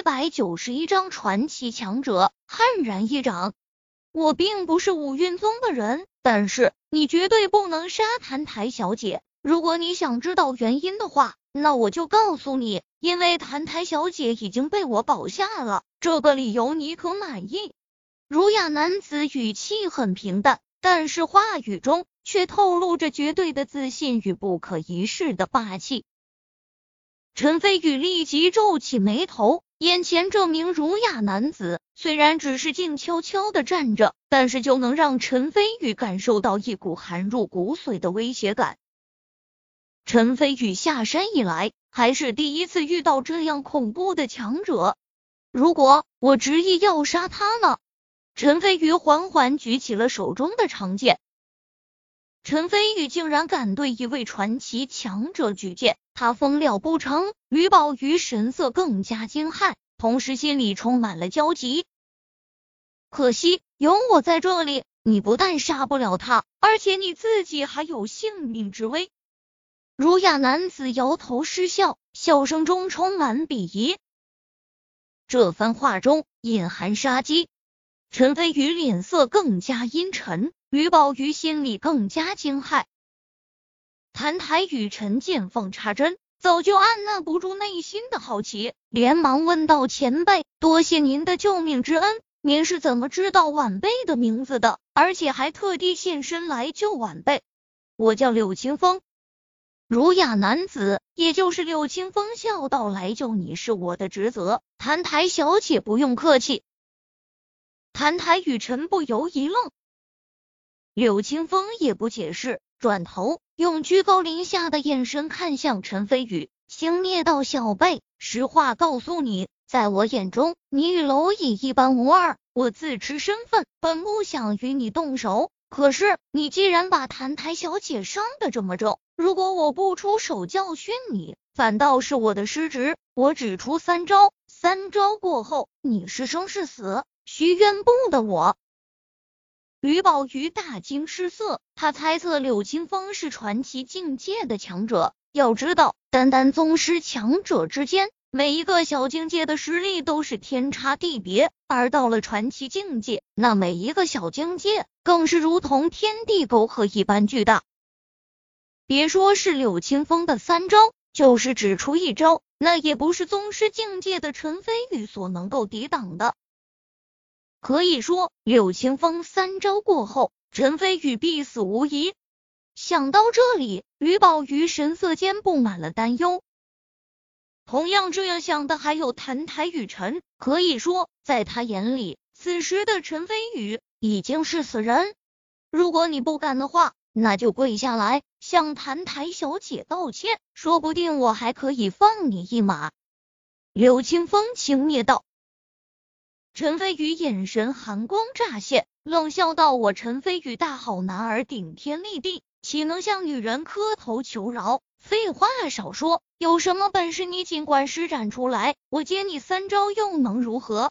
一百九十一章传奇强者悍然一掌。我并不是五运宗的人，但是你绝对不能杀澹台小姐。如果你想知道原因的话，那我就告诉你，因为澹台小姐已经被我保下了。这个理由你可满意？儒雅男子语气很平淡，但是话语中却透露着绝对的自信与不可一世的霸气。陈飞宇立即皱起眉头，眼前这名儒雅男子虽然只是静悄悄的站着，但是就能让陈飞宇感受到一股寒入骨髓的威胁感。陈飞宇下山以来，还是第一次遇到这样恐怖的强者。如果我执意要杀他呢？陈飞宇缓缓举起了手中的长剑。陈飞宇竟然敢对一位传奇强者举剑，他疯了不成？吕宝瑜神色更加惊骇，同时心里充满了焦急。可惜有我在这里，你不但杀不了他，而且你自己还有性命之危。儒雅男子摇头失笑，笑声中充满鄙夷。这番话中隐含杀机。陈飞宇脸色更加阴沉。于宝瑜心里更加惊骇，谭台与陈剑锋插针，早就按捺不住内心的好奇，连忙问道：“前辈，多谢您的救命之恩，您是怎么知道晚辈的名字的？而且还特地现身来救晚辈？”我叫柳清风，儒雅男子，也就是柳清风笑道：“来救你是我的职责，谭台小姐不用客气。”谭台与陈不由一愣。柳清风也不解释，转头用居高临下的眼神看向陈飞宇，轻蔑道：“小辈，实话告诉你，在我眼中，你与蝼蚁一般无二。我自持身份，本不想与你动手。可是你既然把谭台小姐伤得这么重，如果我不出手教训你，反倒是我的失职。我只出三招，三招过后，你是生是死，许愿不得我。”吕宝瑜大惊失色，他猜测柳清风是传奇境界的强者。要知道，单单宗师强者之间，每一个小境界的实力都是天差地别，而到了传奇境界，那每一个小境界更是如同天地沟壑一般巨大。别说是柳清风的三招，就是只出一招，那也不是宗师境界的陈飞宇所能够抵挡的。可以说，柳清风三招过后，陈飞宇必死无疑。想到这里，吕宝瑜神色间布满了担忧。同样这样想的还有谭台雨辰。可以说，在他眼里，此时的陈飞宇已经是死人。如果你不敢的话，那就跪下来向谭台小姐道歉，说不定我还可以放你一马。柳清风轻蔑道。陈飞宇眼神寒光乍现，冷笑道：“我陈飞宇大好男儿，顶天立地，岂能向女人磕头求饶？废话少说，有什么本事你尽管施展出来，我接你三招又能如何？”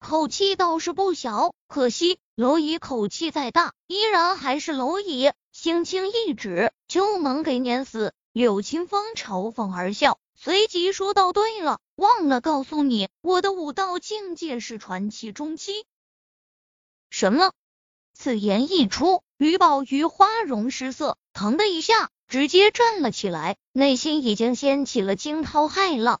口气倒是不小，可惜蝼蚁口气再大，依然还是蝼蚁，轻轻一指就能给碾死。柳清风嘲讽而笑。随即说道：“对了，忘了告诉你，我的武道境界是传奇中期。”什么？此言一出，吕宝瑜花容失色，腾的一下直接站了起来，内心已经掀起了惊涛骇浪。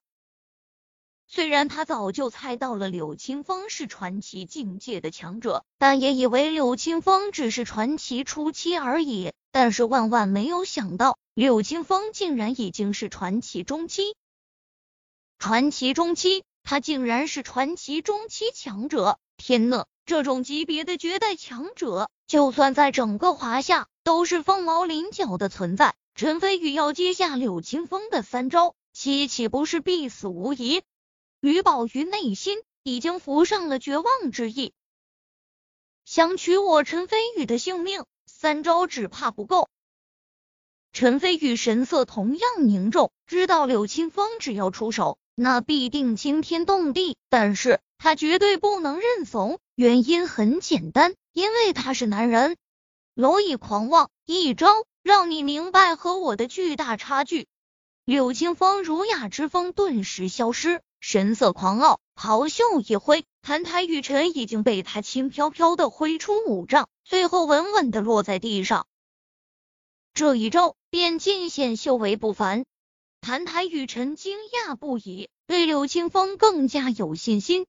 虽然他早就猜到了柳清风是传奇境界的强者，但也以为柳清风只是传奇初期而已。但是万万没有想到，柳清风竟然已经是传奇中期。传奇中期，他竟然是传奇中期强者！天呐，这种级别的绝代强者，就算在整个华夏都是凤毛麟角的存在。陈飞宇要接下柳清风的三招，岂岂不是必死无疑？吕宝瑜内心已经浮上了绝望之意，想取我陈飞宇的性命，三招只怕不够。陈飞宇神色同样凝重，知道柳清风只要出手，那必定惊天动地。但是他绝对不能认怂，原因很简单，因为他是男人。蝼蚁狂妄，一招让你明白和我的巨大差距。柳清风儒雅之风顿时消失。神色狂傲，袍袖一挥，澹台雨尘已经被他轻飘飘的挥出五丈，最后稳稳的落在地上。这一招便尽显修为不凡。谭台雨辰惊讶不已，对柳清风更加有信心。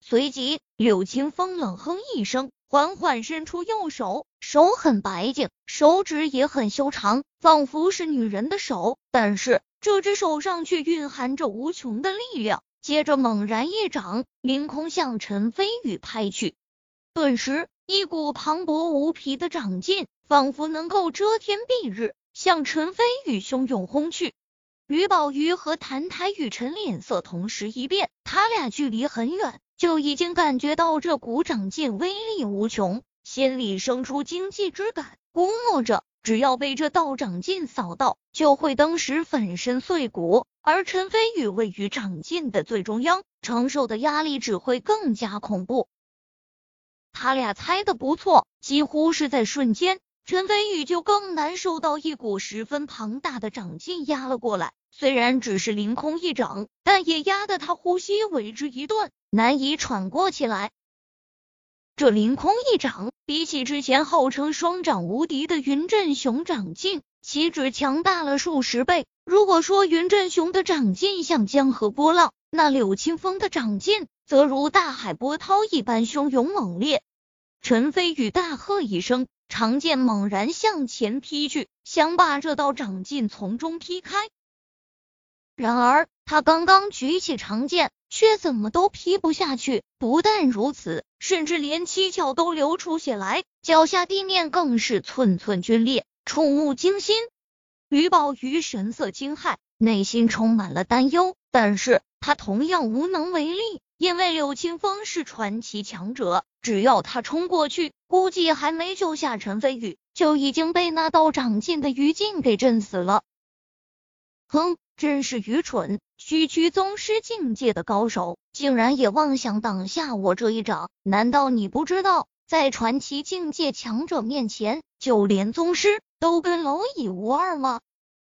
随即，柳清风冷哼一声，缓缓伸出右手，手很白净，手指也很修长，仿佛是女人的手，但是这只手上却蕴含着无穷的力量。接着猛然一掌，凌空向陈飞宇拍去，顿时一股磅礴无匹的掌劲，仿佛能够遮天蔽日。向陈飞宇汹涌轰去，吕宝瑜和谭台雨辰脸色同时一变，他俩距离很远，就已经感觉到这股掌劲威力无穷，心里生出惊悸之感，估摸着只要被这道掌劲扫到，就会登时粉身碎骨。而陈飞宇位于掌劲的最中央，承受的压力只会更加恐怖。他俩猜的不错，几乎是在瞬间。陈飞宇就更难受到一股十分庞大的掌劲压了过来，虽然只是凌空一掌，但也压得他呼吸为之一顿，难以喘过气来。这凌空一掌，比起之前号称双掌无敌的云振雄掌劲，岂止强大了数十倍。如果说云振雄的掌劲像江河波浪，那柳清风的掌劲则如大海波涛一般汹涌猛烈。陈飞宇大喝一声。长剑猛然向前劈去，想把这道掌劲从中劈开。然而他刚刚举起长剑，却怎么都劈不下去。不但如此，甚至连七窍都流出血来，脚下地面更是寸寸皲裂，触目惊心。吕宝瑜神色惊骇，内心充满了担忧，但是他同样无能为力。因为柳清风是传奇强者，只要他冲过去，估计还没救下陈飞宇，就已经被那道掌劲的余劲给震死了。哼，真是愚蠢！区区宗师境界的高手，竟然也妄想挡下我这一掌？难道你不知道，在传奇境界强者面前，就连宗师都跟蝼蚁无二吗？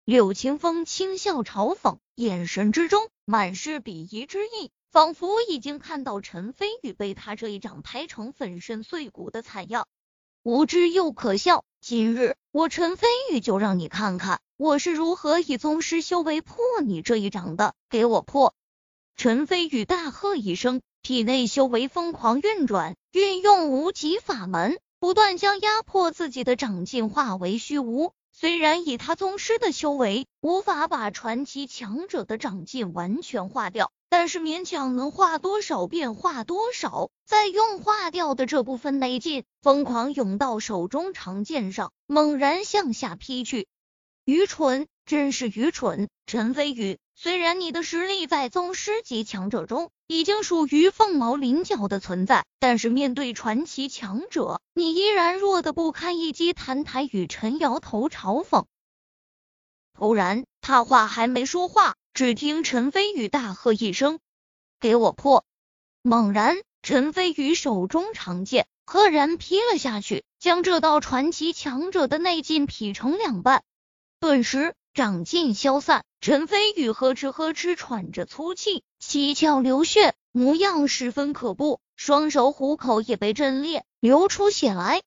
柳清风轻笑嘲讽，眼神之中满是鄙夷之意。仿佛已经看到陈飞宇被他这一掌拍成粉身碎骨的惨样，无知又可笑。今日我陈飞宇就让你看看我是如何以宗师修为破你这一掌的！给我破！陈飞宇大喝一声，体内修为疯狂运转，运用无极法门，不断将压迫自己的掌劲化为虚无。虽然以他宗师的修为，无法把传奇强者的掌劲完全化掉。但是勉强能化多少便化多少，再用化掉的这部分内劲，疯狂涌到手中长剑上，猛然向下劈去。愚蠢，真是愚蠢！陈飞宇，虽然你的实力在宗师级强者中已经属于凤毛麟角的存在，但是面对传奇强者，你依然弱得不堪一击。谭台与陈摇头嘲讽。突然，他话还没说话。只听陈飞宇大喝一声：“给我破！”猛然，陈飞宇手中长剑赫然劈了下去，将这道传奇强者的内劲劈成两半。顿时，掌劲消散，陈飞宇呵哧呵哧喘着粗气，七窍流血，模样十分可怖，双手虎口也被震裂，流出血来。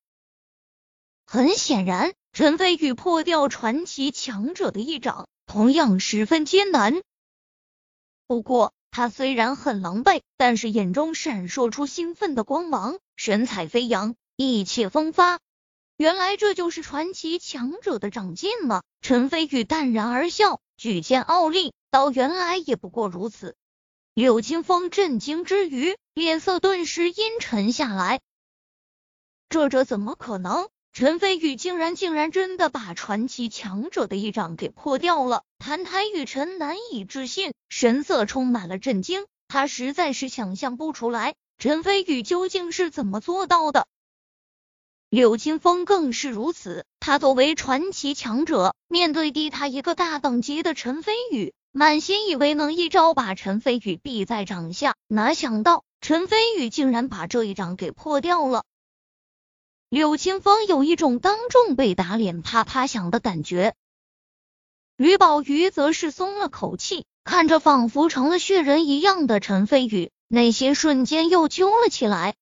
很显然，陈飞宇破掉传奇强者的一掌。同样十分艰难。不过他虽然很狼狈，但是眼中闪烁出兴奋的光芒，神采飞扬，意气风发。原来这就是传奇强者的长进吗？陈飞宇淡然而笑，举剑傲立，到：“原来也不过如此。”柳清风震惊之余，脸色顿时阴沉下来。这这怎么可能？陈飞宇竟然竟然真的把传奇强者的一掌给破掉了！谭台雨辰难以置信，神色充满了震惊，他实在是想象不出来陈飞宇究竟是怎么做到的。柳清风更是如此，他作为传奇强者，面对低他一个大等级的陈飞宇，满心以为能一招把陈飞宇毙在掌下，哪想到陈飞宇竟然把这一掌给破掉了。柳清风有一种当众被打脸啪啪响的感觉，吕宝瑜则是松了口气，看着仿佛成了血人一样的陈飞宇，内心瞬间又揪了起来。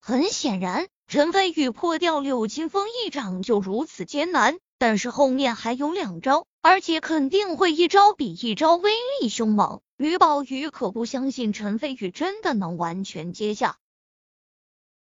很显然，陈飞宇破掉柳清风一掌就如此艰难，但是后面还有两招，而且肯定会一招比一招威力凶猛。吕宝玉可不相信陈飞宇真的能完全接下。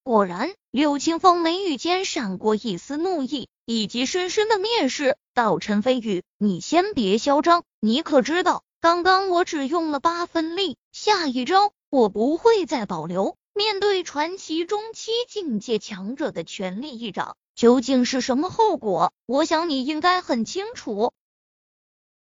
果然，柳清风眉宇间闪过一丝怒意，以及深深的蔑视，道：“陈飞宇，你先别嚣张，你可知道，刚刚我只用了八分力，下一招我不会再保留。面对传奇中期境界强者的全力一掌，究竟是什么后果？我想你应该很清楚。”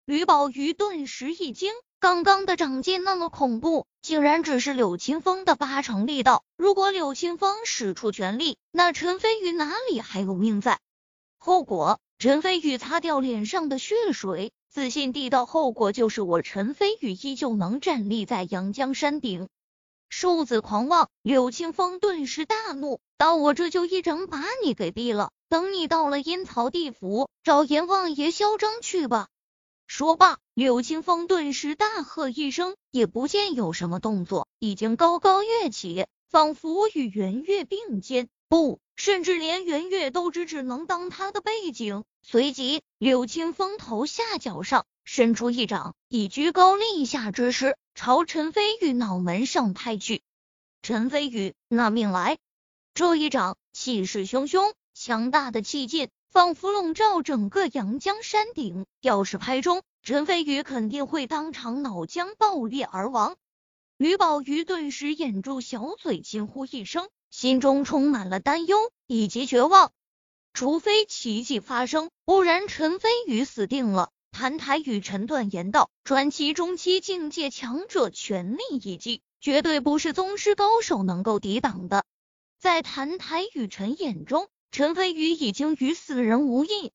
吕宝玉顿时一惊。刚刚的掌劲那么恐怖，竟然只是柳清风的八成力道。如果柳清风使出全力，那陈飞宇哪里还有命在？后果，陈飞宇擦掉脸上的血水，自信地道：后果就是我陈飞宇依旧能站立在阳江山顶。数字狂妄，柳清风顿时大怒，道：我这就一掌把你给毙了，等你到了阴曹地府，找阎王爷嚣张去吧。说罢，柳清风顿时大喝一声，也不见有什么动作，已经高高跃起，仿佛与圆月并肩，不，甚至连圆月都只只能当他的背景。随即，柳清风头下脚上伸出一掌，以居高临下之势朝陈飞宇脑门上拍去。陈飞宇，拿命来！这一掌气势汹汹，强大的气劲。仿佛笼罩整个阳江山顶，要是拍中，陈飞宇肯定会当场脑浆爆裂而亡。吕宝玉顿时掩住小嘴，惊呼一声，心中充满了担忧以及绝望。除非奇迹发生，不然陈飞宇死定了。澹台与陈断言道：“传奇中期境界强者全力一击，绝对不是宗师高手能够抵挡的。”在澹台与陈眼中。陈飞宇已经与死人无异，